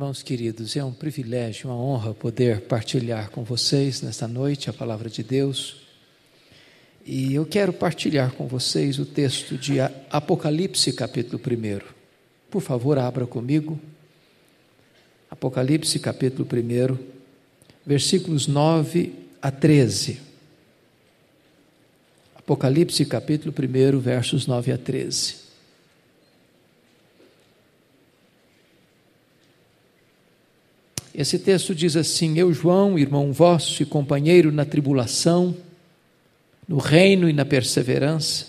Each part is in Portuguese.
Irmãos queridos, é um privilégio, uma honra poder partilhar com vocês nesta noite a palavra de Deus. E eu quero partilhar com vocês o texto de Apocalipse, capítulo 1. Por favor, abra comigo. Apocalipse, capítulo 1, versículos 9 a 13. Apocalipse, capítulo 1, versos 9 a 13. Esse texto diz assim: Eu, João, irmão vosso e companheiro na tribulação, no reino e na perseverança,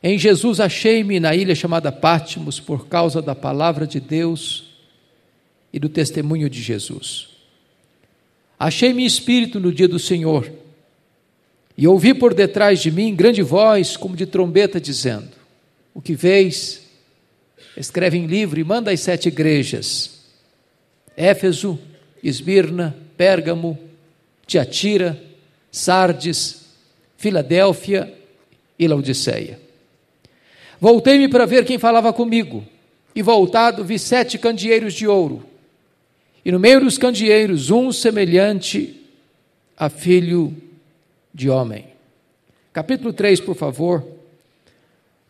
em Jesus achei-me na ilha chamada Pátimos por causa da palavra de Deus e do testemunho de Jesus. Achei-me espírito no dia do Senhor e ouvi por detrás de mim grande voz, como de trombeta, dizendo: O que vês, escreve em livro e manda às sete igrejas Éfeso, Esmirna, Pérgamo, Tiatira, Sardes, Filadélfia e Laodiceia. Voltei-me para ver quem falava comigo, e voltado vi sete candeeiros de ouro, e no meio dos candeeiros um semelhante a filho de homem. Capítulo 3, por favor,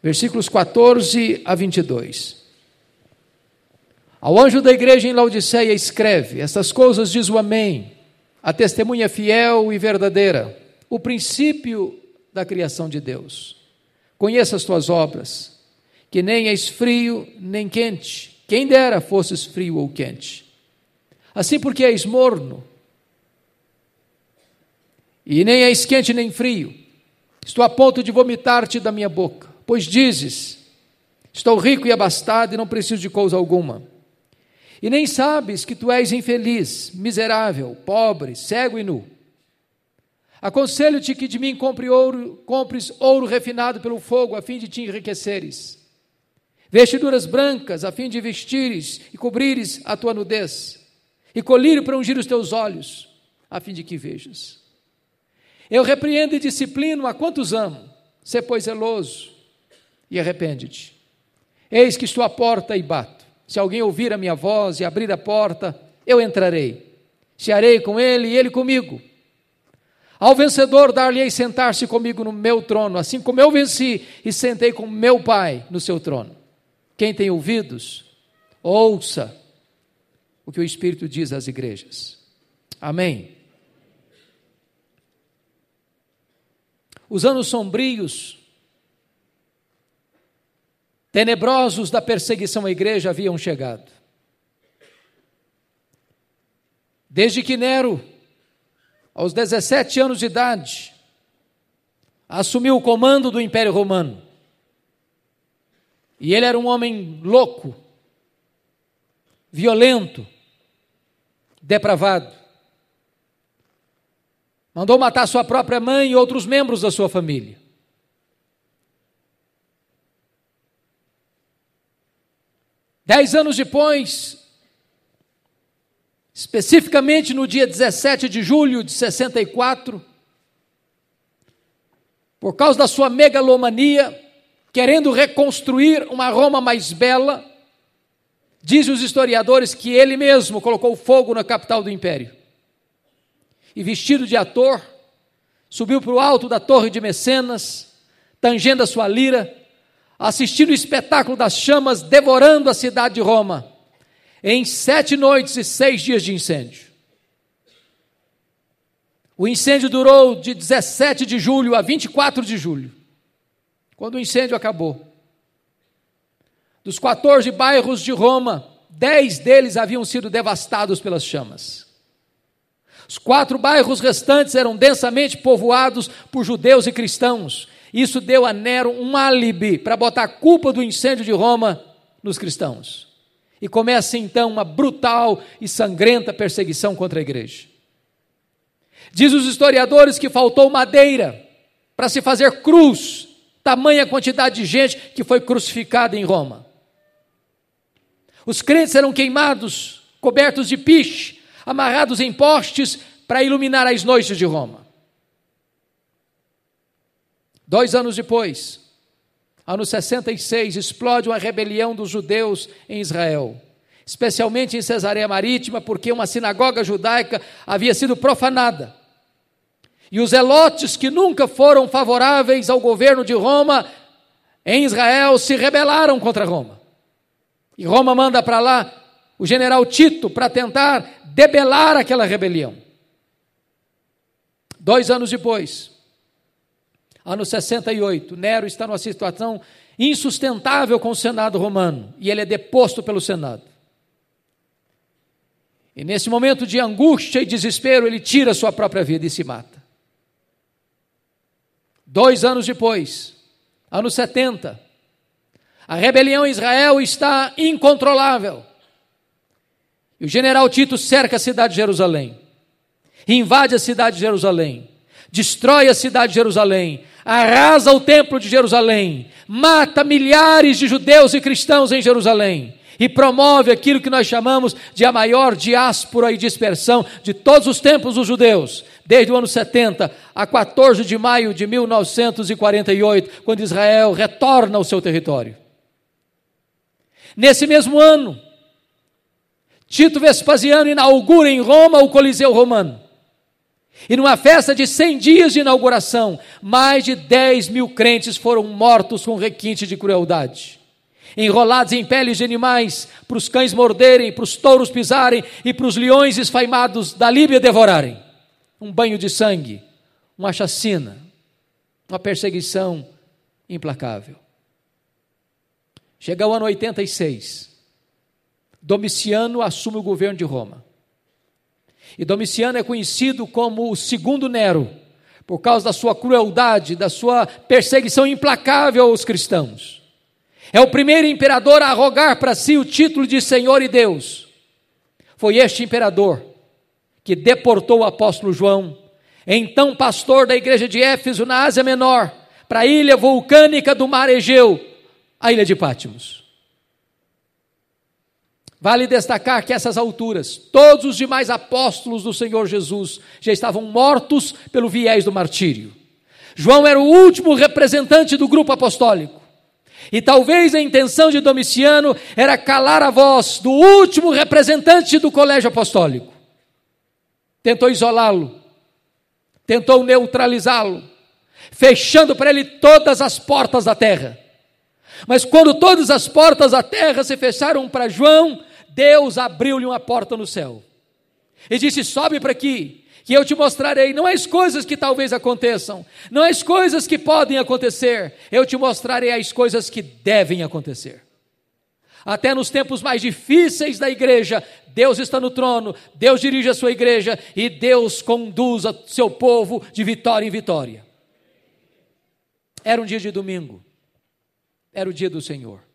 versículos 14 a 22. Ao anjo da igreja em Laodiceia escreve: Estas coisas diz o Amém, a testemunha fiel e verdadeira, o princípio da criação de Deus. Conheça as tuas obras, que nem és frio nem quente, quem dera fosses frio ou quente. Assim porque és morno, e nem és quente nem frio, estou a ponto de vomitar-te da minha boca, pois dizes: Estou rico e abastado e não preciso de coisa alguma e nem sabes que tu és infeliz, miserável, pobre, cego e nu. Aconselho-te que de mim compre ouro, compres ouro refinado pelo fogo, a fim de te enriqueceres. Vestiduras brancas, a fim de vestires e cobrires a tua nudez. E colírio para ungir os teus olhos, a fim de que vejas. Eu repreendo e disciplino a quantos amo. Sê, pois, zeloso e arrepende-te. Eis que estou à porta e bato. Se alguém ouvir a minha voz e abrir a porta, eu entrarei. Cearei com ele e ele comigo. Ao vencedor dar-lhe-ei sentar-se comigo no meu trono, assim como eu venci e sentei com meu Pai no seu trono. Quem tem ouvidos, ouça o que o Espírito diz às igrejas. Amém. Os anos sombrios tenebrosos da perseguição à igreja haviam chegado. Desde que Nero, aos 17 anos de idade, assumiu o comando do Império Romano, e ele era um homem louco, violento, depravado. Mandou matar sua própria mãe e outros membros da sua família. Dez anos depois, especificamente no dia 17 de julho de 64, por causa da sua megalomania, querendo reconstruir uma Roma mais bela, dizem os historiadores que ele mesmo colocou fogo na capital do império. E vestido de ator, subiu para o alto da torre de Mecenas, tangendo a sua lira, assistindo o espetáculo das chamas devorando a cidade de Roma, em sete noites e seis dias de incêndio. O incêndio durou de 17 de julho a 24 de julho, quando o incêndio acabou. Dos 14 bairros de Roma, dez deles haviam sido devastados pelas chamas. Os quatro bairros restantes eram densamente povoados por judeus e cristãos, isso deu a Nero um álibi para botar a culpa do incêndio de Roma nos cristãos. E começa então uma brutal e sangrenta perseguição contra a igreja. Diz os historiadores que faltou madeira para se fazer cruz, tamanha quantidade de gente que foi crucificada em Roma. Os crentes eram queimados, cobertos de piche, amarrados em postes para iluminar as noites de Roma. Dois anos depois, ano 66, explode uma rebelião dos judeus em Israel. especialmente em Cesareia Marítima, porque uma sinagoga judaica havia sido profanada. E os elotes que nunca foram favoráveis ao governo de Roma em Israel se rebelaram contra Roma. E Roma manda para lá o general Tito para tentar debelar aquela rebelião. Dois anos depois, ano 68, Nero está numa situação insustentável com o Senado romano e ele é deposto pelo Senado. E nesse momento de angústia e desespero, ele tira sua própria vida e se mata. Dois anos depois, ano 70, a rebelião em Israel está incontrolável. E o general Tito cerca a cidade de Jerusalém, invade a cidade de Jerusalém, destrói a cidade de Jerusalém, arrasa o templo de Jerusalém, mata milhares de judeus e cristãos em Jerusalém e promove aquilo que nós chamamos de a maior diáspora e dispersão de todos os tempos dos judeus, desde o ano 70 a 14 de maio de 1948, quando Israel retorna ao seu território. Nesse mesmo ano, Tito Vespasiano inaugura em Roma o Coliseu Romano. E numa festa de 100 dias de inauguração, mais de 10 mil crentes foram mortos com requinte de crueldade. Enrolados em peles de animais, para os cães morderem, para os touros pisarem e para os leões esfaimados da Líbia devorarem. Um banho de sangue, uma chacina, uma perseguição implacável. Chega o ano 86. Domiciano assume o governo de Roma. E Domiciano é conhecido como o segundo Nero, por causa da sua crueldade, da sua perseguição implacável aos cristãos. É o primeiro imperador a arrogar para si o título de Senhor e Deus. Foi este imperador que deportou o apóstolo João, então pastor da igreja de Éfeso, na Ásia Menor, para a ilha vulcânica do mar Egeu, a ilha de Pátimos. Vale destacar que essas alturas, todos os demais apóstolos do Senhor Jesus já estavam mortos pelo viés do martírio. João era o último representante do grupo apostólico. E talvez a intenção de Domiciano era calar a voz do último representante do colégio apostólico. Tentou isolá-lo, tentou neutralizá-lo, fechando para ele todas as portas da terra. Mas quando todas as portas da terra se fecharam para João, Deus abriu-lhe uma porta no céu e disse: Sobe para aqui, que eu te mostrarei, não as coisas que talvez aconteçam, não as coisas que podem acontecer, eu te mostrarei as coisas que devem acontecer. Até nos tempos mais difíceis da igreja, Deus está no trono, Deus dirige a sua igreja e Deus conduz o seu povo de vitória em vitória. Era um dia de domingo, era o dia do Senhor.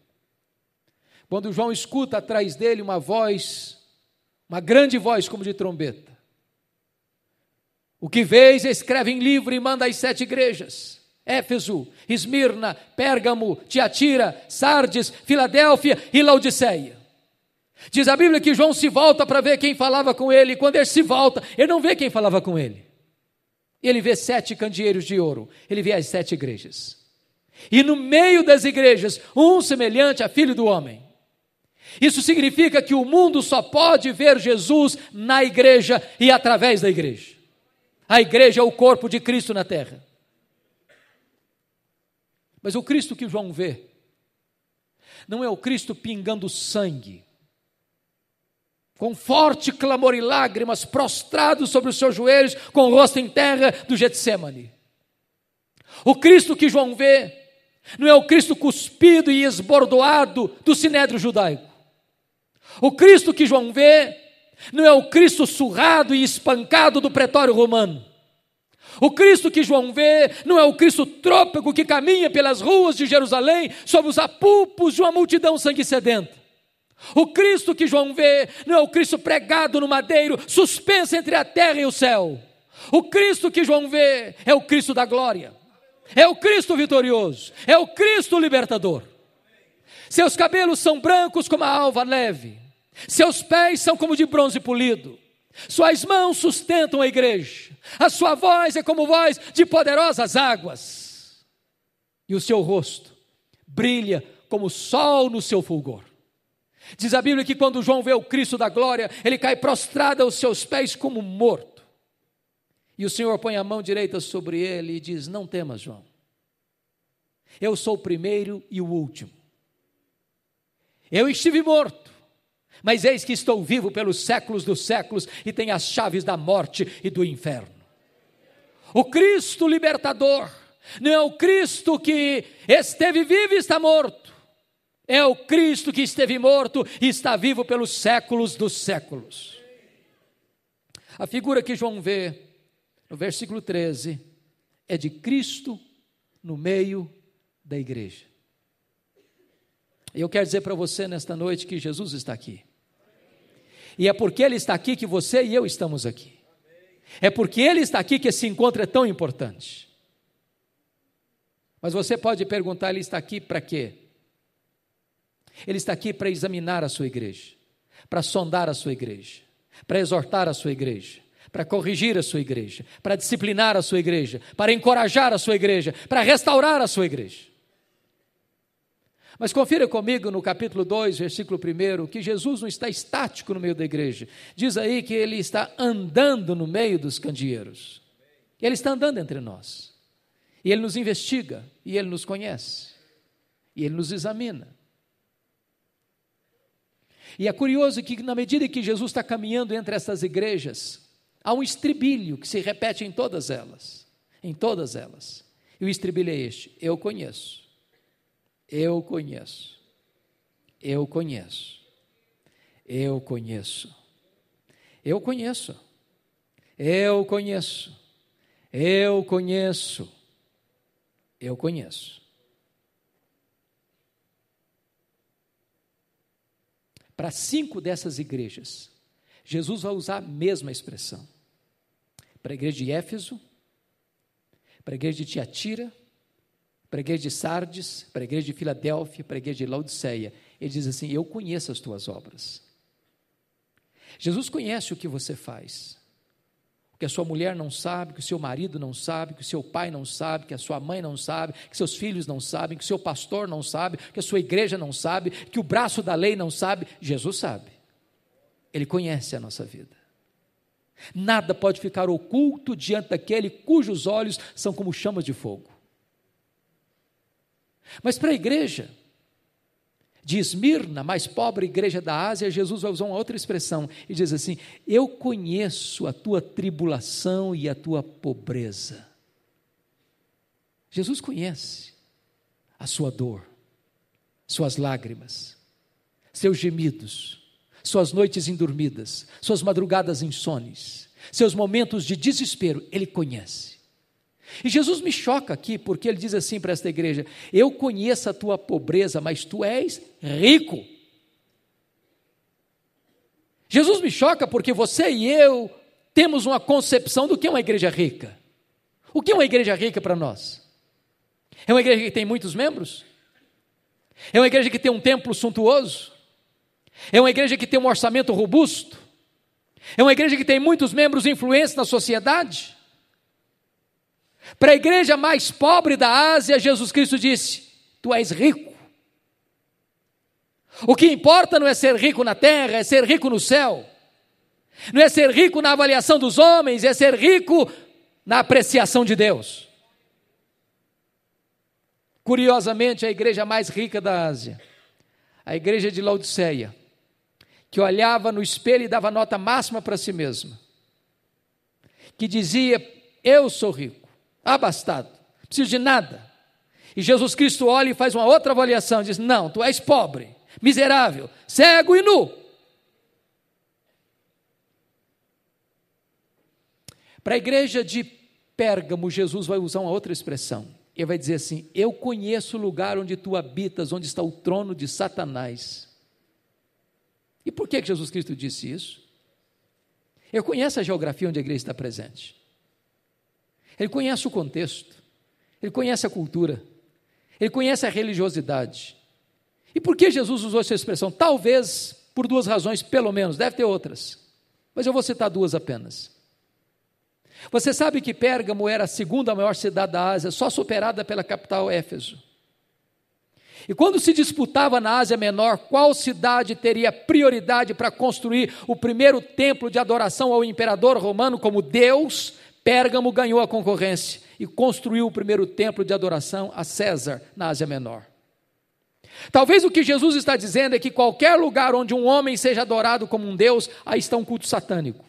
Quando João escuta atrás dele uma voz, uma grande voz como de trombeta. O que vês, escreve em livro e manda às sete igrejas: Éfeso, Esmirna, Pérgamo, Tiatira, Sardes, Filadélfia e Laodiceia. Diz a Bíblia que João se volta para ver quem falava com ele, e quando ele se volta, ele não vê quem falava com ele. Ele vê sete candeeiros de ouro, ele vê as sete igrejas. E no meio das igrejas, um semelhante a filho do homem. Isso significa que o mundo só pode ver Jesus na igreja e através da igreja. A igreja é o corpo de Cristo na terra. Mas o Cristo que João vê, não é o Cristo pingando sangue, com forte clamor e lágrimas, prostrado sobre os seus joelhos, com o rosto em terra do Getsemane. O Cristo que João vê, não é o Cristo cuspido e esbordoado do sinédrio judaico. O Cristo que João vê não é o Cristo surrado e espancado do pretório romano. O Cristo que João vê não é o Cristo trôpego que caminha pelas ruas de Jerusalém sob os apupos de uma multidão sangue sedenta. O Cristo que João vê não é o Cristo pregado no madeiro, suspenso entre a terra e o céu. O Cristo que João vê é o Cristo da glória, é o Cristo vitorioso, é o Cristo libertador. Seus cabelos são brancos como a alva leve, seus pés são como de bronze polido. Suas mãos sustentam a igreja. A sua voz é como voz de poderosas águas. E o seu rosto brilha como o sol no seu fulgor. Diz a Bíblia que quando João vê o Cristo da glória, ele cai prostrado aos seus pés como morto. E o Senhor põe a mão direita sobre ele e diz: Não temas, João. Eu sou o primeiro e o último. Eu estive morto, mas eis que estou vivo pelos séculos dos séculos e tenho as chaves da morte e do inferno. O Cristo libertador não é o Cristo que esteve vivo e está morto. É o Cristo que esteve morto e está vivo pelos séculos dos séculos. A figura que João vê no versículo 13 é de Cristo no meio da igreja. E eu quero dizer para você nesta noite que Jesus está aqui. E é porque Ele está aqui que você e eu estamos aqui. É porque Ele está aqui que esse encontro é tão importante. Mas você pode perguntar: Ele está aqui para quê? Ele está aqui para examinar a sua igreja, para sondar a sua igreja, para exortar a sua igreja, para corrigir a sua igreja, para disciplinar a sua igreja, para encorajar a sua igreja, para restaurar a sua igreja. Mas confira comigo no capítulo 2, versículo 1, que Jesus não está estático no meio da igreja. Diz aí que ele está andando no meio dos candeeiros. Ele está andando entre nós. E ele nos investiga, e ele nos conhece, e ele nos examina. E é curioso que, na medida que Jesus está caminhando entre essas igrejas, há um estribilho que se repete em todas elas. Em todas elas. E o estribilho é este: Eu conheço. Eu conheço. Eu conheço. Eu conheço. Eu conheço. Eu conheço. Eu conheço. Eu conheço. Para cinco dessas igrejas, Jesus vai usar a mesma expressão. Para a igreja de Éfeso, para a igreja de Tiatira, para a igreja de Sardes, para a igreja de Filadélfia, para a igreja de Laodiceia. Ele diz assim: Eu conheço as tuas obras. Jesus conhece o que você faz que a sua mulher não sabe, que o seu marido não sabe, que o seu pai não sabe, que a sua mãe não sabe, que seus filhos não sabem, que o seu pastor não sabe, que a sua igreja não sabe, que o braço da lei não sabe, Jesus sabe. Ele conhece a nossa vida. Nada pode ficar oculto diante daquele cujos olhos são como chamas de fogo. Mas para a igreja, de Esmirna, mais pobre igreja da Ásia, Jesus vai usar uma outra expressão e diz assim: Eu conheço a tua tribulação e a tua pobreza. Jesus conhece a sua dor, suas lágrimas, seus gemidos, suas noites indormidas, suas madrugadas insones, seus momentos de desespero, ele conhece. E Jesus me choca aqui, porque ele diz assim para esta igreja: Eu conheço a tua pobreza, mas tu és rico. Jesus me choca porque você e eu temos uma concepção do que é uma igreja rica. O que é uma igreja rica para nós? É uma igreja que tem muitos membros? É uma igreja que tem um templo suntuoso? É uma igreja que tem um orçamento robusto? É uma igreja que tem muitos membros influentes na sociedade? Para a igreja mais pobre da Ásia, Jesus Cristo disse: Tu és rico. O que importa não é ser rico na terra, é ser rico no céu. Não é ser rico na avaliação dos homens, é ser rico na apreciação de Deus. Curiosamente, a igreja mais rica da Ásia, a igreja de Laodiceia, que olhava no espelho e dava nota máxima para si mesma, que dizia: Eu sou rico abastado, não preciso de nada. E Jesus Cristo olha e faz uma outra avaliação, diz: Não, tu és pobre, miserável, cego e nu. Para a igreja de Pérgamo, Jesus vai usar uma outra expressão. Ele vai dizer assim: Eu conheço o lugar onde tu habitas, onde está o trono de Satanás. E por que Jesus Cristo disse isso? Eu conheço a geografia onde a igreja está presente. Ele conhece o contexto, ele conhece a cultura, ele conhece a religiosidade. E por que Jesus usou essa expressão? Talvez por duas razões, pelo menos, deve ter outras, mas eu vou citar duas apenas. Você sabe que Pérgamo era a segunda maior cidade da Ásia, só superada pela capital Éfeso. E quando se disputava na Ásia Menor qual cidade teria prioridade para construir o primeiro templo de adoração ao imperador romano como Deus, Pérgamo ganhou a concorrência e construiu o primeiro templo de adoração a César na Ásia Menor. Talvez o que Jesus está dizendo é que qualquer lugar onde um homem seja adorado como um Deus, aí está um culto satânico.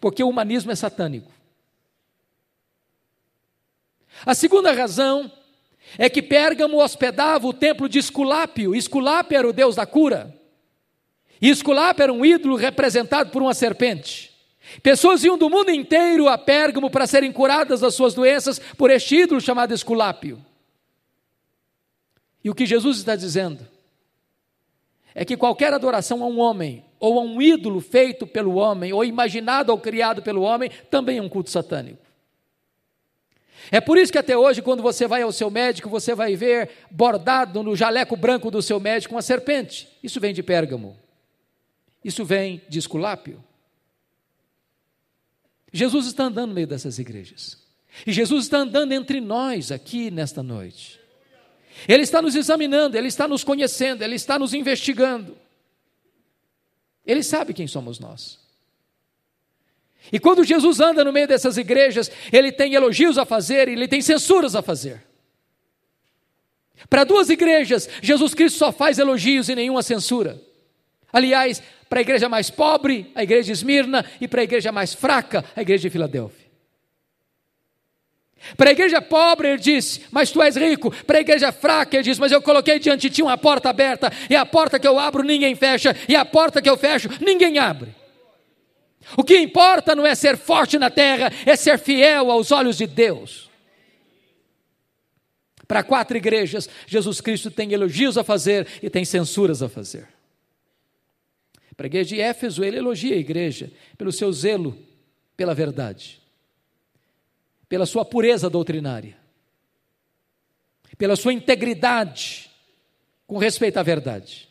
Porque o humanismo é satânico. A segunda razão é que Pérgamo hospedava o templo de Esculápio. Esculápio era o deus da cura. E Esculápio era um ídolo representado por uma serpente. Pessoas iam do mundo inteiro a Pérgamo para serem curadas das suas doenças por este ídolo chamado Esculápio. E o que Jesus está dizendo é que qualquer adoração a um homem, ou a um ídolo feito pelo homem, ou imaginado ou criado pelo homem, também é um culto satânico. É por isso que até hoje, quando você vai ao seu médico, você vai ver bordado no jaleco branco do seu médico uma serpente. Isso vem de Pérgamo. Isso vem de Esculápio. Jesus está andando no meio dessas igrejas. E Jesus está andando entre nós aqui nesta noite. Ele está nos examinando, ele está nos conhecendo, ele está nos investigando. Ele sabe quem somos nós. E quando Jesus anda no meio dessas igrejas, ele tem elogios a fazer e ele tem censuras a fazer. Para duas igrejas, Jesus Cristo só faz elogios e nenhuma censura. Aliás, para a igreja mais pobre, a igreja de Esmirna, e para a igreja mais fraca, a igreja de Filadélfia. Para a igreja pobre, ele disse, mas tu és rico. Para a igreja fraca, ele disse, mas eu coloquei diante de ti uma porta aberta, e a porta que eu abro ninguém fecha, e a porta que eu fecho ninguém abre. O que importa não é ser forte na terra, é ser fiel aos olhos de Deus. Para quatro igrejas, Jesus Cristo tem elogios a fazer e tem censuras a fazer. Para a igreja de Éfeso, ele elogia a igreja pelo seu zelo pela verdade, pela sua pureza doutrinária, pela sua integridade com respeito à verdade.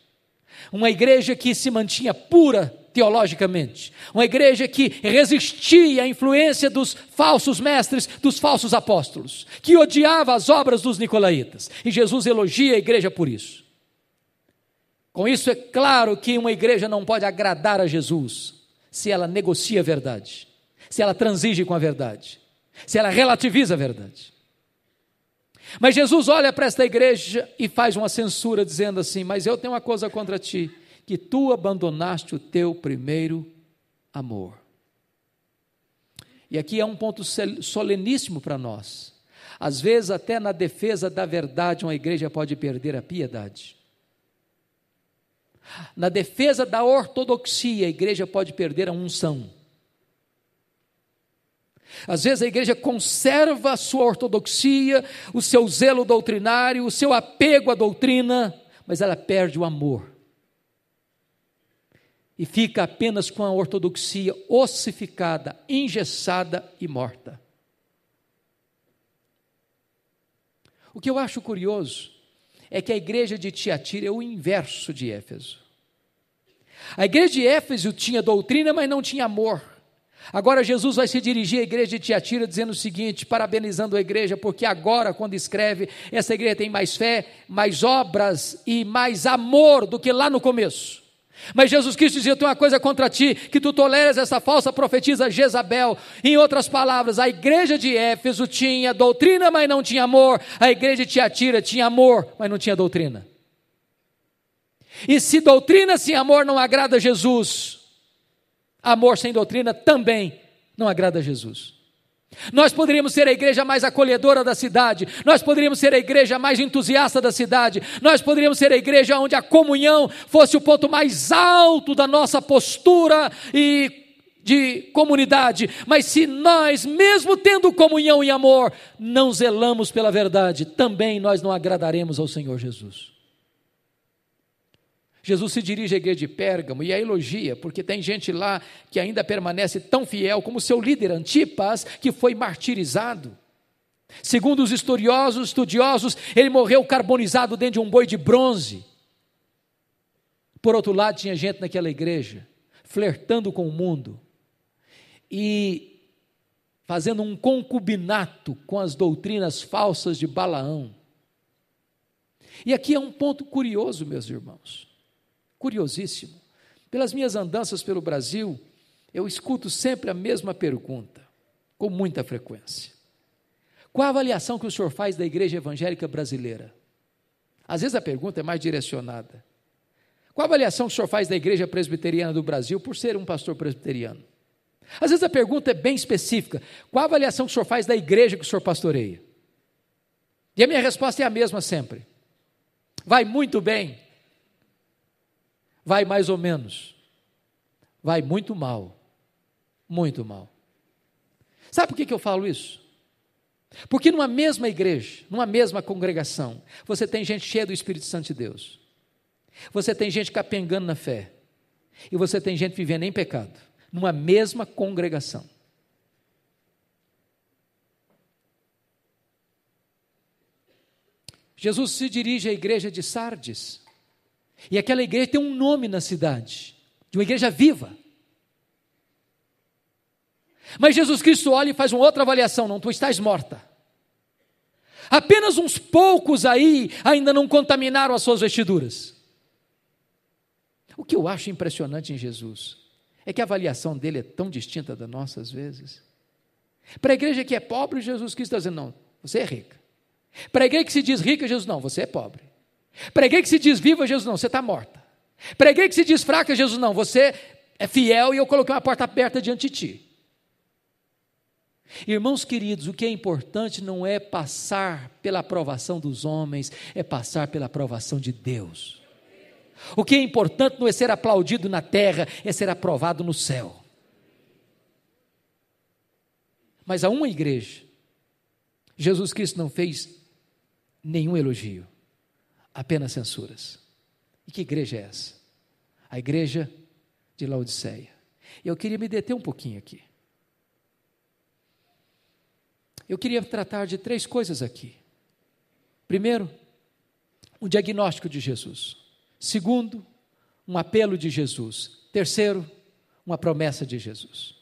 Uma igreja que se mantinha pura teologicamente. Uma igreja que resistia à influência dos falsos mestres, dos falsos apóstolos, que odiava as obras dos nicolaítas. E Jesus elogia a igreja por isso. Com isso, é claro que uma igreja não pode agradar a Jesus se ela negocia a verdade, se ela transige com a verdade, se ela relativiza a verdade. Mas Jesus olha para esta igreja e faz uma censura, dizendo assim: Mas eu tenho uma coisa contra ti que tu abandonaste o teu primeiro amor. E aqui é um ponto soleníssimo para nós. Às vezes, até na defesa da verdade, uma igreja pode perder a piedade. Na defesa da ortodoxia, a igreja pode perder a unção. Às vezes a igreja conserva a sua ortodoxia, o seu zelo doutrinário, o seu apego à doutrina, mas ela perde o amor e fica apenas com a ortodoxia ossificada, engessada e morta. O que eu acho curioso é que a igreja de Tiatira é o inverso de Éfeso. A igreja de Éfeso tinha doutrina, mas não tinha amor. Agora Jesus vai se dirigir à igreja de Tiatira dizendo o seguinte, parabenizando a igreja, porque agora, quando escreve, essa igreja tem mais fé, mais obras e mais amor do que lá no começo. Mas Jesus Cristo dizia: tenho uma coisa contra ti, que tu toleras essa falsa profetisa Jezabel. Em outras palavras, a igreja de Éfeso tinha doutrina, mas não tinha amor. A igreja de Tiatira tinha amor, mas não tinha doutrina. E se doutrina sem amor não agrada a Jesus, amor sem doutrina também não agrada a Jesus. Nós poderíamos ser a igreja mais acolhedora da cidade, nós poderíamos ser a igreja mais entusiasta da cidade, nós poderíamos ser a igreja onde a comunhão fosse o ponto mais alto da nossa postura e de comunidade, mas se nós, mesmo tendo comunhão e amor, não zelamos pela verdade, também nós não agradaremos ao Senhor Jesus. Jesus se dirige à igreja de Pérgamo e a elogia, porque tem gente lá que ainda permanece tão fiel como seu líder Antipas, que foi martirizado. Segundo os historiosos, estudiosos, ele morreu carbonizado dentro de um boi de bronze. Por outro lado, tinha gente naquela igreja flertando com o mundo e fazendo um concubinato com as doutrinas falsas de Balaão E aqui é um ponto curioso, meus irmãos, curiosíssimo. Pelas minhas andanças pelo Brasil, eu escuto sempre a mesma pergunta, com muita frequência. Qual a avaliação que o senhor faz da igreja evangélica brasileira? Às vezes a pergunta é mais direcionada. Qual a avaliação que o senhor faz da igreja presbiteriana do Brasil por ser um pastor presbiteriano? Às vezes a pergunta é bem específica. Qual a avaliação que o senhor faz da igreja que o senhor pastoreia? E a minha resposta é a mesma sempre. Vai muito bem. Vai mais ou menos. Vai muito mal. Muito mal. Sabe por que, que eu falo isso? Porque numa mesma igreja, numa mesma congregação, você tem gente cheia do Espírito Santo de Deus. Você tem gente capengando na fé. E você tem gente vivendo em pecado. Numa mesma congregação. Jesus se dirige à igreja de Sardes. E aquela igreja tem um nome na cidade, de uma igreja viva. Mas Jesus Cristo olha e faz uma outra avaliação: não, tu estás morta. Apenas uns poucos aí ainda não contaminaram as suas vestiduras. O que eu acho impressionante em Jesus é que a avaliação dele é tão distinta da nossa às vezes. Para a igreja que é pobre, Jesus Cristo está dizendo: não, você é rica. Para a igreja que se diz rica, Jesus, não, você é pobre. Igreja que se diz viva, Jesus, não, você está morta. Igreja que se diz fraca, Jesus, não, você é fiel e eu coloquei uma porta aberta diante de ti. Irmãos queridos, o que é importante não é passar pela aprovação dos homens, é passar pela aprovação de Deus. O que é importante não é ser aplaudido na terra, é ser aprovado no céu. Mas a uma igreja, Jesus Cristo não fez nenhum elogio, apenas censuras. E que igreja é essa? A igreja de Laodiceia. Eu queria me deter um pouquinho aqui. Eu queria tratar de três coisas aqui. Primeiro, o diagnóstico de Jesus. Segundo, um apelo de Jesus. Terceiro, uma promessa de Jesus.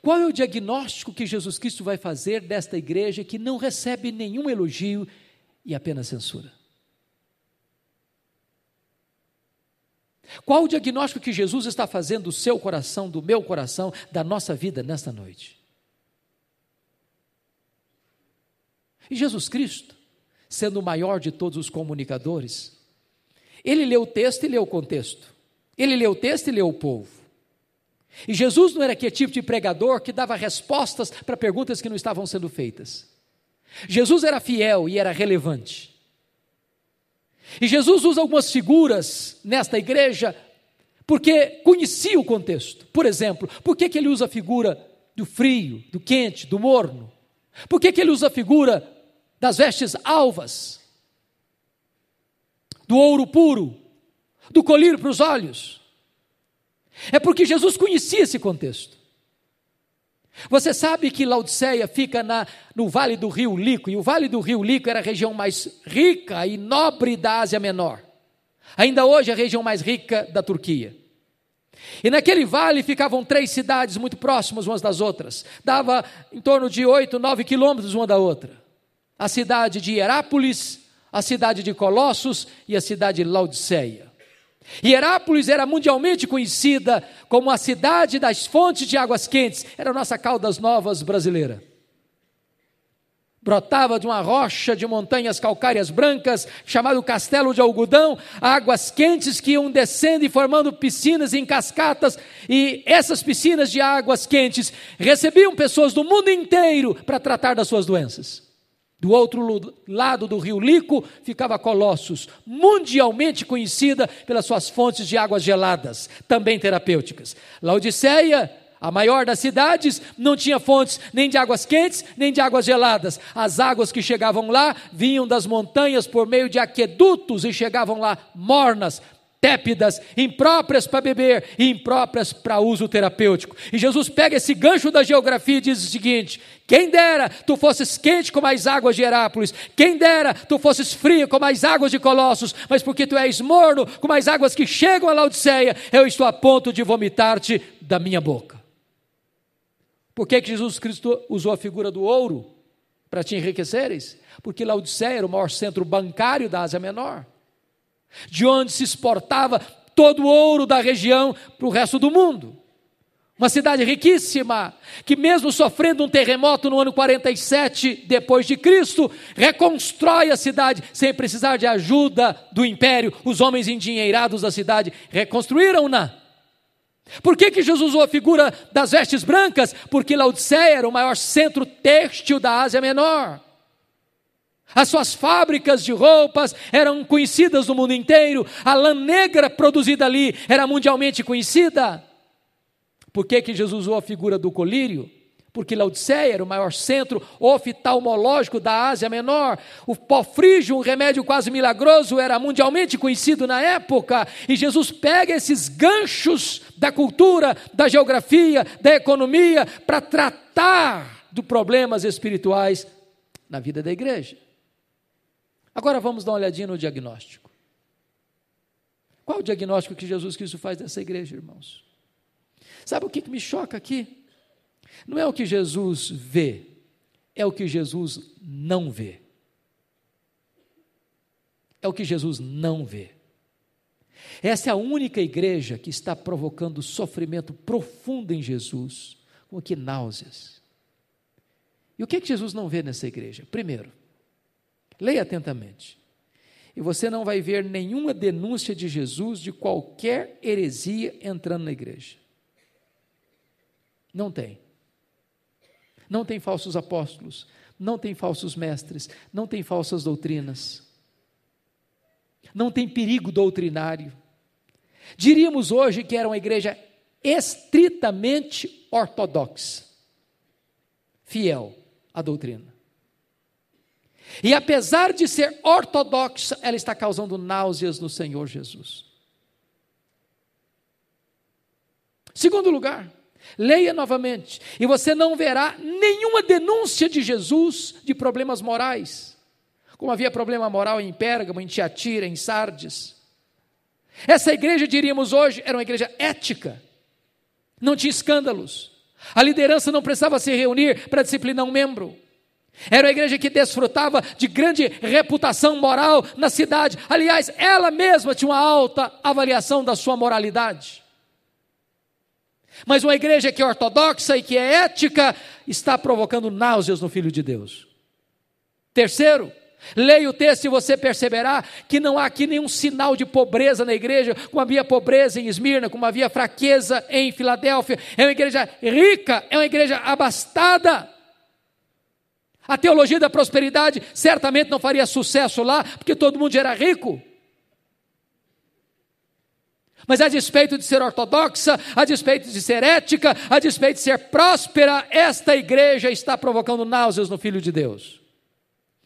Qual é o diagnóstico que Jesus Cristo vai fazer desta igreja que não recebe nenhum elogio e apenas censura? Qual o diagnóstico que Jesus está fazendo do seu coração, do meu coração, da nossa vida nesta noite? E Jesus Cristo, sendo o maior de todos os comunicadores, ele leu o texto e leu o contexto. Ele leu o texto e leu o povo. E Jesus não era aquele tipo de pregador que dava respostas para perguntas que não estavam sendo feitas. Jesus era fiel e era relevante. E Jesus usa algumas figuras nesta igreja porque conhecia o contexto. Por exemplo, por que, que ele usa a figura do frio, do quente, do morno? Por que, que ele usa a figura das vestes alvas? Do ouro puro, do colírio para os olhos? É porque Jesus conhecia esse contexto. Você sabe que Laodiceia fica na, no vale do rio Lico, e o vale do rio Lico era a região mais rica e nobre da Ásia Menor. Ainda hoje é a região mais rica da Turquia. E naquele vale ficavam três cidades muito próximas umas das outras. Dava em torno de oito, nove quilômetros uma da outra. A cidade de Hierápolis, a cidade de Colossos e a cidade de Laodiceia. Hierápolis era mundialmente conhecida como a cidade das fontes de águas quentes, era a nossa Caldas Novas brasileira. Brotava de uma rocha de montanhas calcárias brancas, chamado Castelo de Algodão, águas quentes que iam descendo e formando piscinas em cascatas, e essas piscinas de águas quentes recebiam pessoas do mundo inteiro para tratar das suas doenças. Do outro lado do rio Lico ficava Colossos, mundialmente conhecida pelas suas fontes de águas geladas, também terapêuticas. Laodiceia, a maior das cidades, não tinha fontes nem de águas quentes, nem de águas geladas. As águas que chegavam lá vinham das montanhas por meio de aquedutos e chegavam lá mornas, tépidas, impróprias para beber e impróprias para uso terapêutico. E Jesus pega esse gancho da geografia e diz o seguinte: quem dera tu fosses quente como as águas de Herápolis, quem dera tu fosses frio como as águas de Colossos, mas porque tu és morno como as águas que chegam a Laodiceia, eu estou a ponto de vomitar-te da minha boca. Por que, que Jesus Cristo usou a figura do ouro? para te enriqueceres? Porque Laodiceia era o maior centro bancário da Ásia Menor, de onde se exportava todo o ouro da região para o resto do mundo. Uma cidade riquíssima, que mesmo sofrendo um terremoto no ano 47 depois de Cristo, reconstrói a cidade sem precisar de ajuda do império. Os homens endinheirados da cidade reconstruíram-na. Por que, que Jesus usou a figura das vestes brancas? Porque Laodiceia era o maior centro têxtil da Ásia Menor. As suas fábricas de roupas eram conhecidas no mundo inteiro, a lã negra produzida ali era mundialmente conhecida. Por que, que Jesus usou a figura do colírio? Porque Laodiceia era o maior centro oftalmológico da Ásia Menor. O pó frígio, um remédio quase milagroso, era mundialmente conhecido na época. E Jesus pega esses ganchos da cultura, da geografia, da economia, para tratar dos problemas espirituais na vida da igreja. Agora vamos dar uma olhadinha no diagnóstico. Qual o diagnóstico que Jesus Cristo faz dessa igreja, irmãos? Sabe o que me choca aqui? Não é o que Jesus vê, é o que Jesus não vê. É o que Jesus não vê. Essa é a única igreja que está provocando sofrimento profundo em Jesus, como que náuseas. E o que, é que Jesus não vê nessa igreja? Primeiro, leia atentamente. E você não vai ver nenhuma denúncia de Jesus de qualquer heresia entrando na igreja. Não tem. Não tem falsos apóstolos, não tem falsos mestres, não tem falsas doutrinas. Não tem perigo doutrinário. Diríamos hoje que era uma igreja estritamente ortodoxa, fiel à doutrina. E apesar de ser ortodoxa, ela está causando náuseas no Senhor Jesus. Segundo lugar, Leia novamente, e você não verá nenhuma denúncia de Jesus de problemas morais, como havia problema moral em Pérgamo, em Tiatira, em Sardes. Essa igreja, diríamos hoje, era uma igreja ética, não tinha escândalos, a liderança não precisava se reunir para disciplinar um membro. Era uma igreja que desfrutava de grande reputação moral na cidade. Aliás, ela mesma tinha uma alta avaliação da sua moralidade. Mas uma igreja que é ortodoxa e que é ética está provocando náuseas no Filho de Deus. Terceiro, leia o texto e você perceberá que não há aqui nenhum sinal de pobreza na igreja, como havia pobreza em Esmirna, como havia fraqueza em Filadélfia. É uma igreja rica, é uma igreja abastada. A teologia da prosperidade certamente não faria sucesso lá, porque todo mundo era rico. Mas a despeito de ser ortodoxa, a despeito de ser ética, a despeito de ser próspera, esta igreja está provocando náuseas no Filho de Deus.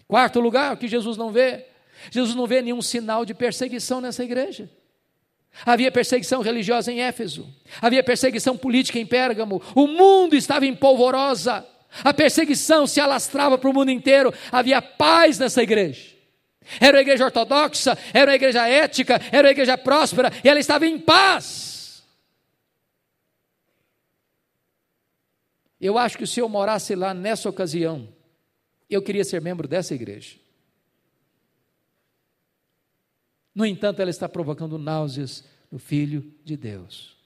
Quarto lugar, o que Jesus não vê? Jesus não vê nenhum sinal de perseguição nessa igreja. Havia perseguição religiosa em Éfeso, havia perseguição política em Pérgamo, o mundo estava em polvorosa, a perseguição se alastrava para o mundo inteiro, havia paz nessa igreja. Era uma igreja ortodoxa, era uma igreja ética, era uma igreja próspera, e ela estava em paz. Eu acho que se eu morasse lá nessa ocasião, eu queria ser membro dessa igreja. No entanto, ela está provocando náuseas no Filho de Deus.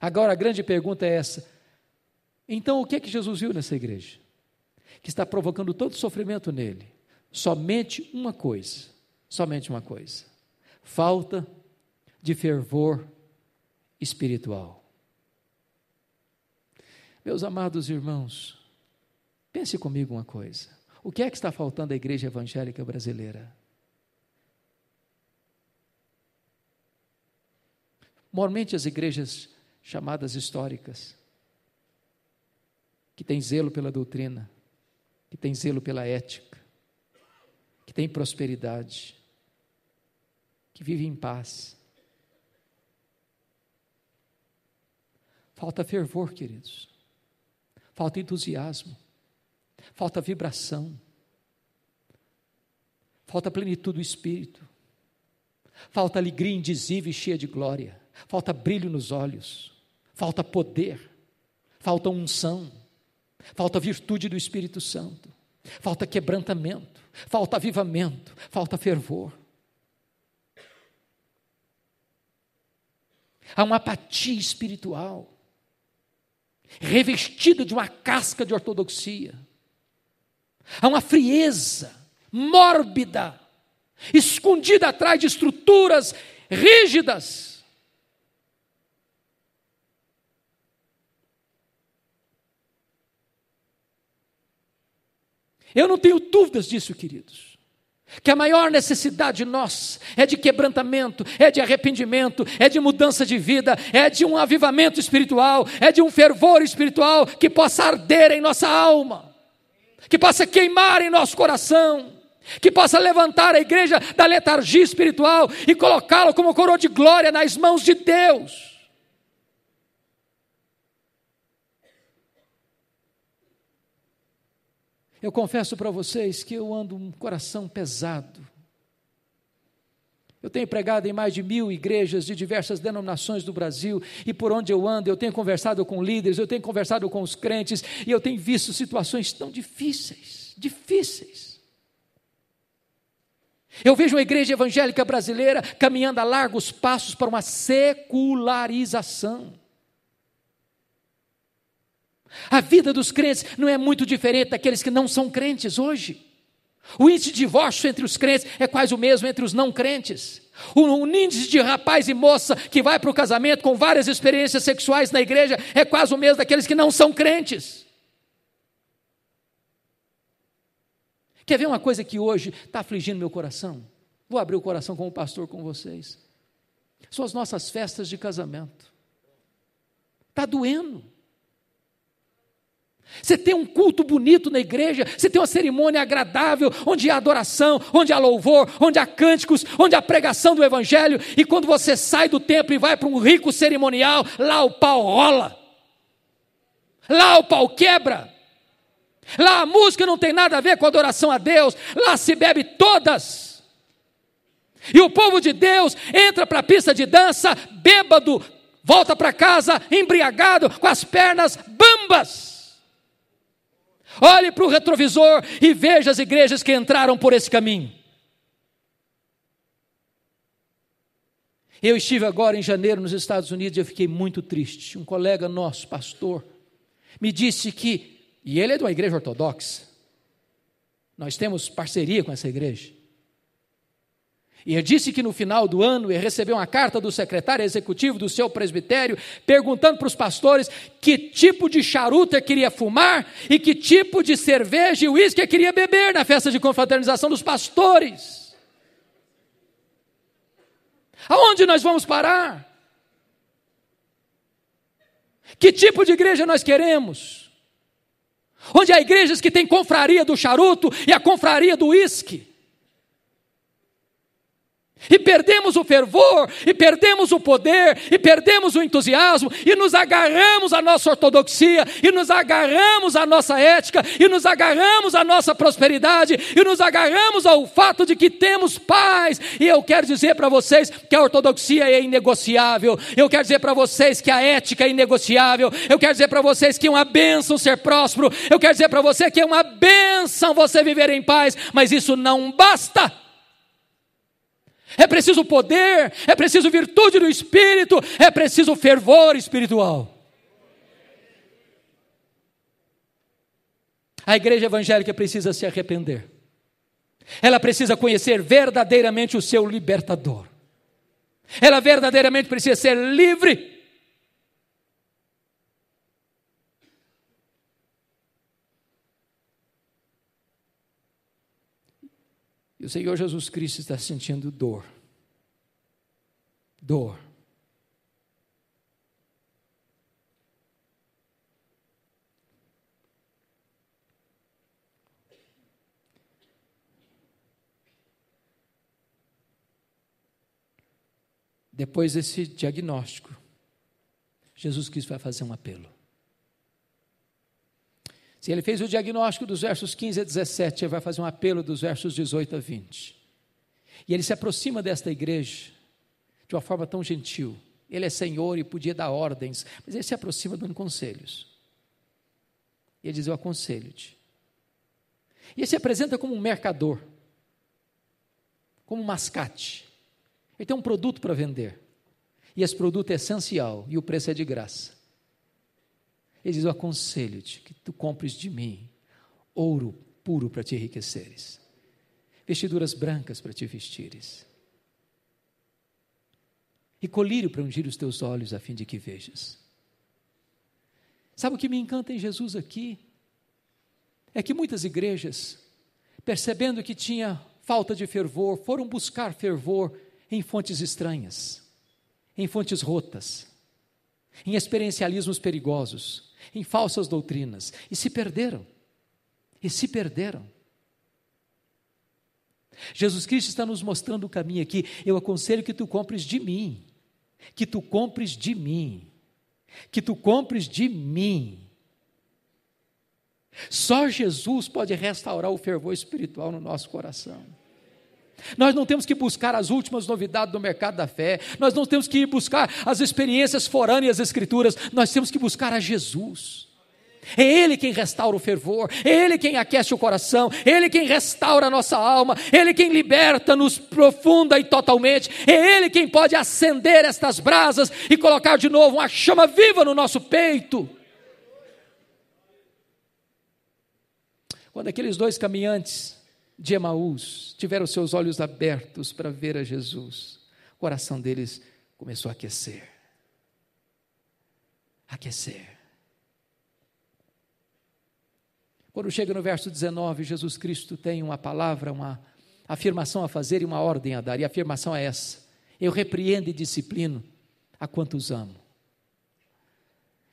Agora a grande pergunta é essa: então o que é que Jesus viu nessa igreja? Que está provocando todo sofrimento nele somente uma coisa, somente uma coisa: falta de fervor espiritual. Meus amados irmãos, pense comigo uma coisa: o que é que está faltando à igreja evangélica brasileira? Normalmente as igrejas chamadas históricas, que têm zelo pela doutrina, que têm zelo pela ética, que tem prosperidade, que vive em paz. Falta fervor, queridos. Falta entusiasmo. Falta vibração. Falta plenitude do espírito. Falta alegria indizível e cheia de glória. Falta brilho nos olhos. Falta poder. Falta unção. Falta virtude do Espírito Santo, falta quebrantamento, falta avivamento, falta fervor. Há uma apatia espiritual, revestida de uma casca de ortodoxia. Há uma frieza mórbida, escondida atrás de estruturas rígidas. Eu não tenho dúvidas disso, queridos que a maior necessidade nossa é de quebrantamento, é de arrependimento, é de mudança de vida, é de um avivamento espiritual, é de um fervor espiritual que possa arder em nossa alma, que possa queimar em nosso coração, que possa levantar a igreja da letargia espiritual e colocá-la como coroa de glória nas mãos de Deus. Eu confesso para vocês que eu ando um coração pesado. Eu tenho pregado em mais de mil igrejas de diversas denominações do Brasil, e por onde eu ando, eu tenho conversado com líderes, eu tenho conversado com os crentes, e eu tenho visto situações tão difíceis difíceis. Eu vejo a igreja evangélica brasileira caminhando a largos passos para uma secularização. A vida dos crentes não é muito diferente daqueles que não são crentes hoje. O índice de divórcio entre os crentes é quase o mesmo entre os não crentes. O índice de rapaz e moça que vai para o casamento com várias experiências sexuais na igreja é quase o mesmo daqueles que não são crentes. Quer ver uma coisa que hoje está afligindo meu coração? Vou abrir o coração como pastor com vocês. São as nossas festas de casamento. Está doendo. Você tem um culto bonito na igreja, você tem uma cerimônia agradável, onde há adoração, onde há louvor, onde há cânticos, onde há pregação do Evangelho, e quando você sai do templo e vai para um rico cerimonial, lá o pau rola, lá o pau quebra, lá a música não tem nada a ver com a adoração a Deus, lá se bebe todas. E o povo de Deus entra para a pista de dança, bêbado, volta para casa embriagado, com as pernas bambas. Olhe para o retrovisor e veja as igrejas que entraram por esse caminho. Eu estive agora em janeiro nos Estados Unidos e eu fiquei muito triste. Um colega nosso, pastor, me disse que, e ele é de uma igreja ortodoxa, nós temos parceria com essa igreja. E disse que no final do ano ele recebeu uma carta do secretário executivo do seu presbitério, perguntando para os pastores que tipo de charuto ele queria fumar e que tipo de cerveja e uísque queria beber na festa de confraternização dos pastores. Aonde nós vamos parar? Que tipo de igreja nós queremos? Onde há igrejas que têm confraria do charuto e a confraria do uísque. E perdemos o fervor, e perdemos o poder, e perdemos o entusiasmo, e nos agarramos à nossa ortodoxia, e nos agarramos à nossa ética, e nos agarramos à nossa prosperidade, e nos agarramos ao fato de que temos paz. E eu quero dizer para vocês que a ortodoxia é inegociável, eu quero dizer para vocês que a ética é inegociável, eu quero dizer para vocês que é uma bênção ser próspero, eu quero dizer para você que é uma bênção você viver em paz, mas isso não basta é preciso poder, é preciso virtude do Espírito, é preciso fervor espiritual. A igreja evangélica precisa se arrepender, ela precisa conhecer verdadeiramente o seu libertador, ela verdadeiramente precisa ser livre. E o Senhor Jesus Cristo está sentindo dor. Dor. Depois desse diagnóstico, Jesus Cristo vai fazer um apelo. Se ele fez o diagnóstico dos versos 15 a 17, ele vai fazer um apelo dos versos 18 a 20. E ele se aproxima desta igreja de uma forma tão gentil. Ele é senhor e podia dar ordens, mas ele se aproxima dando conselhos. E ele diz: Eu aconselho-te. E ele se apresenta como um mercador, como um mascate. Ele tem um produto para vender. E esse produto é essencial e o preço é de graça. Ele diz: Eu aconselho-te que tu compres de mim ouro puro para te enriqueceres, vestiduras brancas para te vestires, e colírio para ungir os teus olhos a fim de que vejas. Sabe o que me encanta em Jesus aqui? É que muitas igrejas, percebendo que tinha falta de fervor, foram buscar fervor em fontes estranhas, em fontes rotas, em experiencialismos perigosos, em falsas doutrinas, e se perderam. E se perderam. Jesus Cristo está nos mostrando o caminho aqui. Eu aconselho que tu compres de mim, que tu compres de mim que tu compres de mim. Só Jesus pode restaurar o fervor espiritual no nosso coração. Nós não temos que buscar as últimas novidades do mercado da fé, nós não temos que ir buscar as experiências forâneas das Escrituras, nós temos que buscar a Jesus. É Ele quem restaura o fervor, é Ele quem aquece o coração, é Ele quem restaura a nossa alma, é Ele quem liberta-nos profunda e totalmente, é Ele quem pode acender estas brasas e colocar de novo uma chama viva no nosso peito. Quando aqueles dois caminhantes de Emaús tiveram seus olhos abertos para ver a Jesus, o coração deles começou a aquecer. Aquecer. Quando chega no verso 19, Jesus Cristo tem uma palavra, uma afirmação a fazer e uma ordem a dar. E a afirmação é essa: Eu repreendo e disciplino a quantos amo.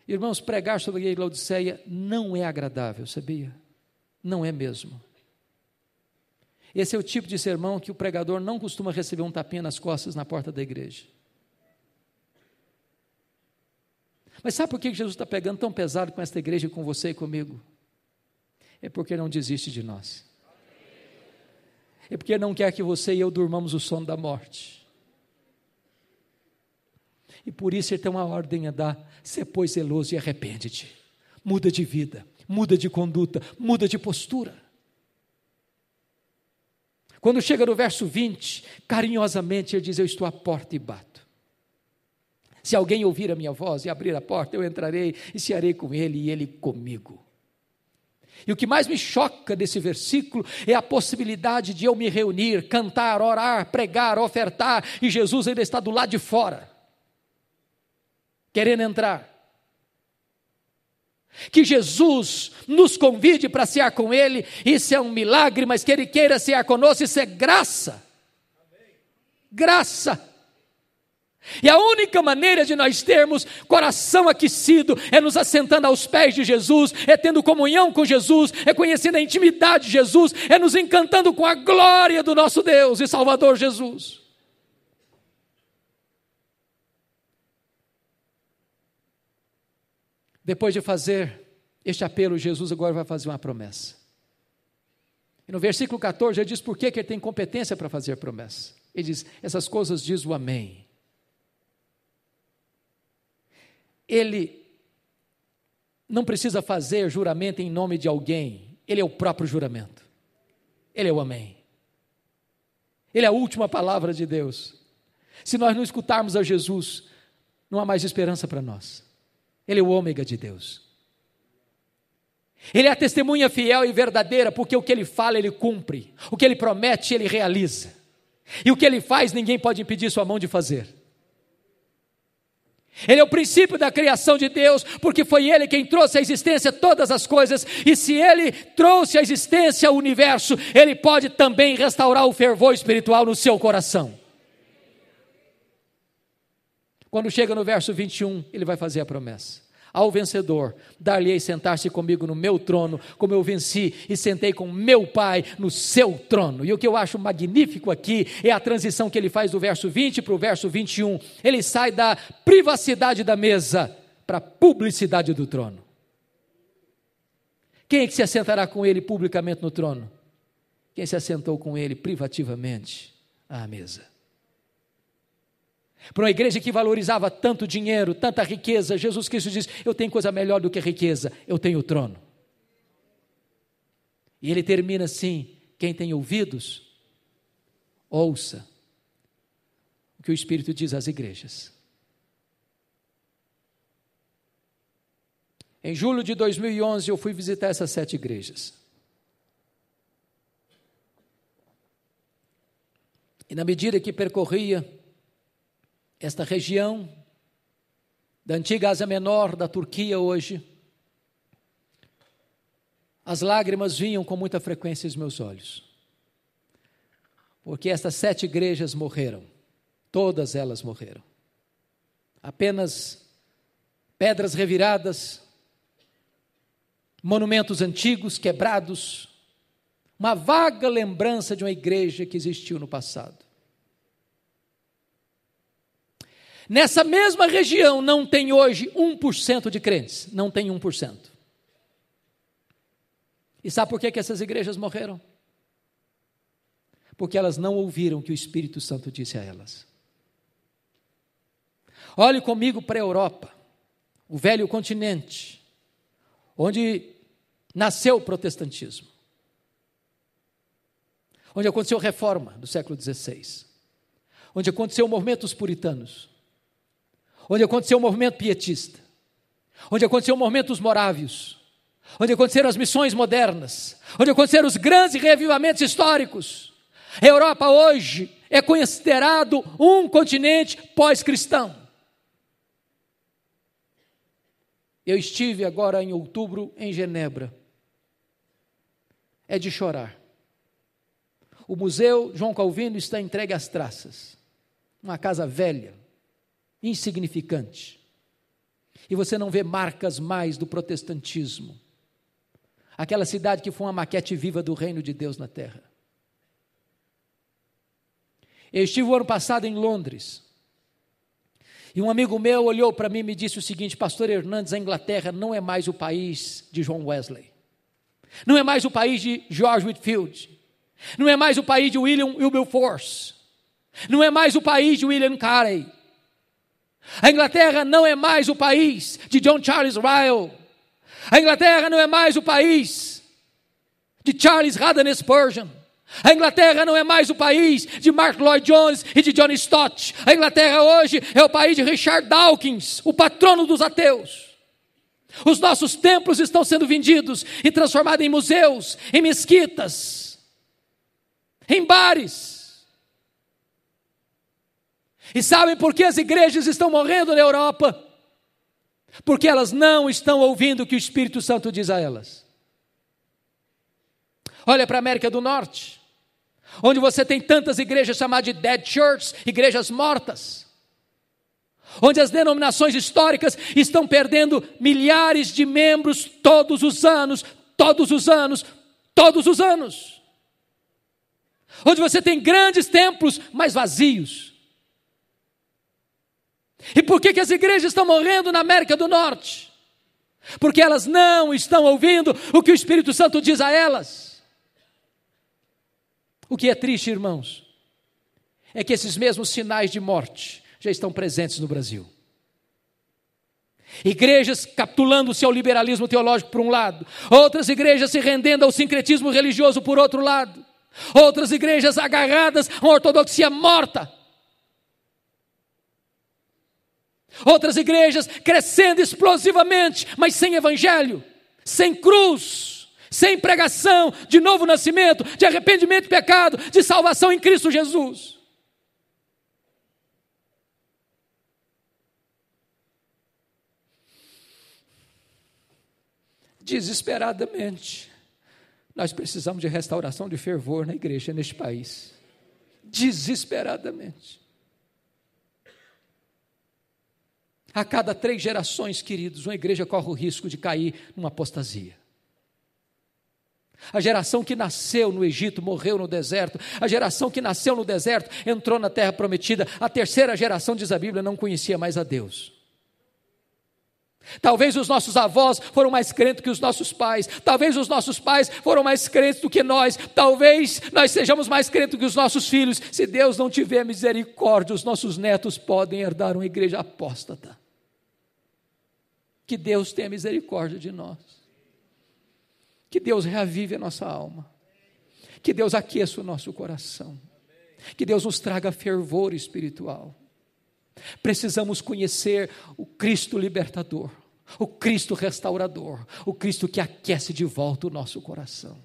Irmãos, pregar sobre a Laodiceia não é agradável, sabia? Não é mesmo. Esse é o tipo de sermão que o pregador não costuma receber um tapinha nas costas na porta da igreja. Mas sabe por que Jesus está pegando tão pesado com esta igreja, com você e comigo? é porque não desiste de nós. É porque não quer que você e eu durmamos o sono da morte. E por isso ele tem uma ordem a dar: ser pois zeloso e arrepende-te. Muda de vida, muda de conduta, muda de postura. Quando chega no verso 20, carinhosamente ele diz: Eu estou à porta e bato. Se alguém ouvir a minha voz e abrir a porta, eu entrarei e cearei com ele e ele comigo. E o que mais me choca desse versículo é a possibilidade de eu me reunir, cantar, orar, pregar, ofertar, e Jesus ainda está do lado de fora, querendo entrar. Que Jesus nos convide para cear com Ele, isso é um milagre, mas que Ele queira cear conosco, isso é graça. Graça. E a única maneira de nós termos coração aquecido é nos assentando aos pés de Jesus, é tendo comunhão com Jesus, é conhecendo a intimidade de Jesus, é nos encantando com a glória do nosso Deus e Salvador Jesus. Depois de fazer este apelo, Jesus agora vai fazer uma promessa. E no versículo 14 ele diz por que ele tem competência para fazer promessa. Ele diz: Essas coisas diz o Amém ele não precisa fazer juramento em nome de alguém, ele é o próprio juramento. Ele é o Amém. Ele é a última palavra de Deus. Se nós não escutarmos a Jesus, não há mais esperança para nós. Ele é o ômega de Deus. Ele é a testemunha fiel e verdadeira, porque o que ele fala, ele cumpre. O que ele promete, ele realiza. E o que ele faz, ninguém pode impedir sua mão de fazer. Ele é o princípio da criação de Deus, porque foi Ele quem trouxe à existência todas as coisas, e se Ele trouxe à existência o universo, Ele pode também restaurar o fervor espiritual no seu coração. Quando chega no verso 21, ele vai fazer a promessa. Ao vencedor, dar-lhe-ei sentar-se comigo no meu trono, como eu venci e sentei com meu Pai no seu trono. E o que eu acho magnífico aqui é a transição que ele faz do verso 20 para o verso 21. Ele sai da privacidade da mesa para a publicidade do trono. Quem é que se assentará com ele publicamente no trono? Quem se assentou com ele privativamente à mesa. Para uma igreja que valorizava tanto dinheiro, tanta riqueza, Jesus Cristo diz: Eu tenho coisa melhor do que riqueza, eu tenho o trono. E ele termina assim: quem tem ouvidos, ouça o que o Espírito diz às igrejas. Em julho de 2011, eu fui visitar essas sete igrejas. E na medida que percorria esta região da antiga Ásia Menor, da Turquia hoje, as lágrimas vinham com muita frequência aos meus olhos. Porque estas sete igrejas morreram, todas elas morreram. Apenas pedras reviradas, monumentos antigos quebrados, uma vaga lembrança de uma igreja que existiu no passado. Nessa mesma região não tem hoje 1% de crentes, não tem 1%. E sabe por que, que essas igrejas morreram? Porque elas não ouviram o que o Espírito Santo disse a elas. Olhe comigo para a Europa, o velho continente, onde nasceu o protestantismo, onde aconteceu a reforma do século XVI, onde aconteceu o movimento dos puritanos, onde aconteceu o movimento pietista, onde aconteceu o movimento dos morávios, onde aconteceram as missões modernas, onde aconteceram os grandes revivamentos históricos. A Europa hoje é considerado um continente pós-cristão. Eu estive agora em outubro em Genebra é de chorar. O Museu João Calvino está entregue às traças. Uma casa velha, insignificante. E você não vê marcas mais do protestantismo. Aquela cidade que foi uma maquete viva do reino de Deus na terra. Eu estive o ano passado em Londres. E um amigo meu olhou para mim e me disse o seguinte: Pastor Hernandes, a Inglaterra não é mais o país de John Wesley. Não é mais o país de George Whitfield. Não é mais o país de William Wilberforce. Não é mais o país de William Carey. A Inglaterra não é mais o país de John Charles Ryle. A Inglaterra não é mais o país de Charles Haddon Spurgeon. A Inglaterra não é mais o país de Mark Lloyd Jones e de John Stott. A Inglaterra hoje é o país de Richard Dawkins, o patrono dos ateus. Os nossos templos estão sendo vendidos e transformados em museus, em mesquitas, em bares. E sabem por que as igrejas estão morrendo na Europa? Porque elas não estão ouvindo o que o Espírito Santo diz a elas. Olha para a América do Norte, onde você tem tantas igrejas chamadas de dead churches, igrejas mortas onde as denominações históricas estão perdendo milhares de membros todos os anos, todos os anos, todos os anos. Onde você tem grandes templos, mas vazios. E por que, que as igrejas estão morrendo na América do Norte? Porque elas não estão ouvindo o que o Espírito Santo diz a elas. O que é triste, irmãos, é que esses mesmos sinais de morte já estão presentes no Brasil. Igrejas capitulando-se ao liberalismo teológico por um lado, outras igrejas se rendendo ao sincretismo religioso por outro lado, outras igrejas agarradas a uma ortodoxia morta, outras igrejas crescendo explosivamente, mas sem evangelho, sem cruz, sem pregação de novo nascimento, de arrependimento de pecado, de salvação em Cristo Jesus. desesperadamente. Nós precisamos de restauração de fervor na igreja neste país. Desesperadamente. A cada três gerações, queridos, uma igreja corre o risco de cair numa apostasia. A geração que nasceu no Egito morreu no deserto. A geração que nasceu no deserto entrou na terra prometida. A terceira geração, diz a Bíblia, não conhecia mais a Deus. Talvez os nossos avós foram mais crentes que os nossos pais. Talvez os nossos pais foram mais crentes do que nós. Talvez nós sejamos mais crentes que os nossos filhos. Se Deus não tiver misericórdia, os nossos netos podem herdar uma igreja apóstata. Que Deus tenha misericórdia de nós. Que Deus reavive a nossa alma. Que Deus aqueça o nosso coração. Que Deus nos traga fervor espiritual. Precisamos conhecer o Cristo libertador, o Cristo restaurador, o Cristo que aquece de volta o nosso coração.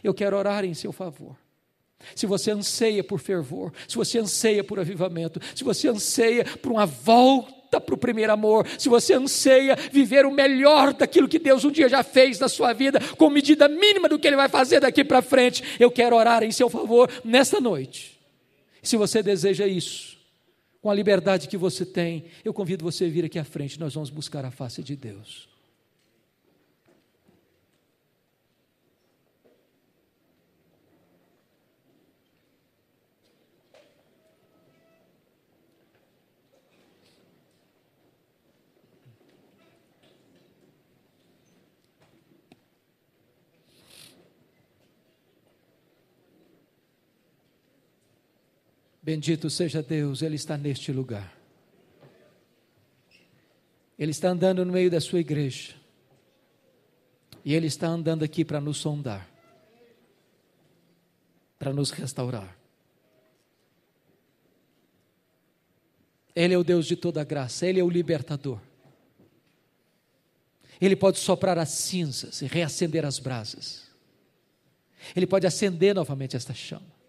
Eu quero orar em seu favor. Se você anseia por fervor, se você anseia por avivamento, se você anseia por uma volta para o primeiro amor, se você anseia viver o melhor daquilo que Deus um dia já fez na sua vida, com medida mínima do que Ele vai fazer daqui para frente, eu quero orar em seu favor nesta noite. Se você deseja isso, com a liberdade que você tem, eu convido você a vir aqui à frente, nós vamos buscar a face de Deus. Bendito seja Deus, Ele está neste lugar. Ele está andando no meio da sua igreja. E Ele está andando aqui para nos sondar, para nos restaurar. Ele é o Deus de toda graça, Ele é o libertador. Ele pode soprar as cinzas e reacender as brasas. Ele pode acender novamente esta chama.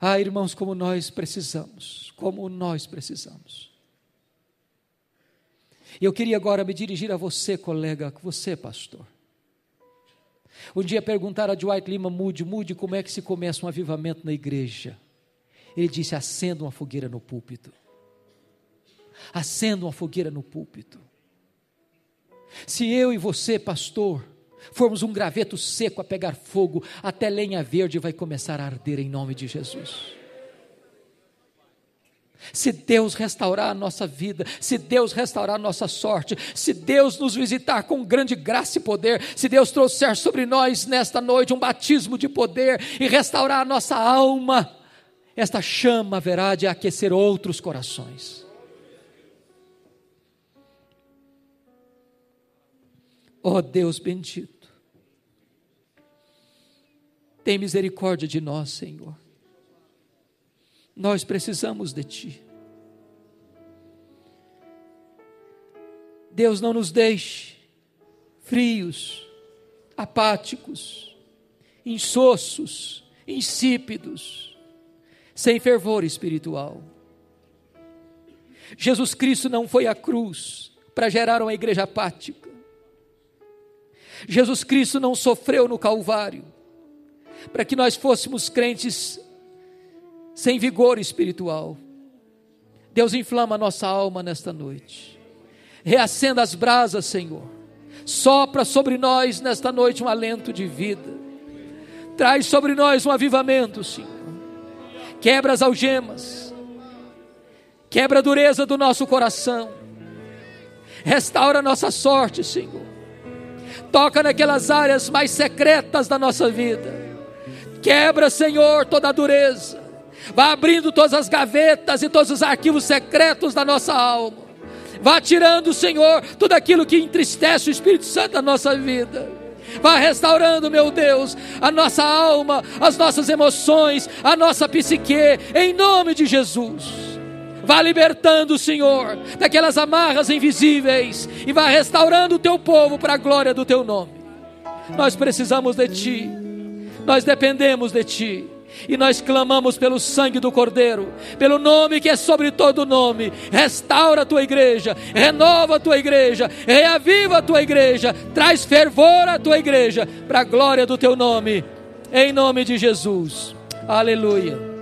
Ah, irmãos, como nós precisamos, como nós precisamos. E eu queria agora me dirigir a você, colega, você, pastor. Um dia perguntaram a Dwight Lima Moody, Moody, como é que se começa um avivamento na igreja? Ele disse: acenda uma fogueira no púlpito. Acenda uma fogueira no púlpito. Se eu e você, pastor, formos um graveto seco a pegar fogo, até lenha verde vai começar a arder em nome de Jesus. Se Deus restaurar a nossa vida, se Deus restaurar a nossa sorte, se Deus nos visitar com grande graça e poder, se Deus trouxer sobre nós nesta noite um batismo de poder e restaurar a nossa alma, esta chama haverá de aquecer outros corações. Oh Deus bendito, tem misericórdia de nós, Senhor. Nós precisamos de Ti. Deus não nos deixe frios, apáticos, insossos, insípidos, sem fervor espiritual. Jesus Cristo não foi à cruz para gerar uma igreja apática. Jesus Cristo não sofreu no Calvário para que nós fôssemos crentes sem vigor espiritual. Deus inflama nossa alma nesta noite. Reacenda as brasas, Senhor. Sopra sobre nós nesta noite um alento de vida. Traz sobre nós um avivamento, Senhor. Quebra as algemas. Quebra a dureza do nosso coração. Restaura a nossa sorte, Senhor. Toca naquelas áreas mais secretas da nossa vida Quebra, Senhor, toda a dureza. Vá abrindo todas as gavetas e todos os arquivos secretos da nossa alma. Vá tirando, Senhor, tudo aquilo que entristece o Espírito Santo da nossa vida. Vá restaurando, meu Deus, a nossa alma, as nossas emoções, a nossa psique, em nome de Jesus. Vá libertando, Senhor, daquelas amarras invisíveis e vá restaurando o teu povo para a glória do teu nome. Nós precisamos de Ti nós dependemos de Ti. E nós clamamos pelo sangue do Cordeiro, pelo nome que é sobre todo nome. Restaura a tua igreja, renova a tua igreja, reaviva a tua igreja, traz fervor à tua igreja, para a glória do teu nome, em nome de Jesus. Aleluia.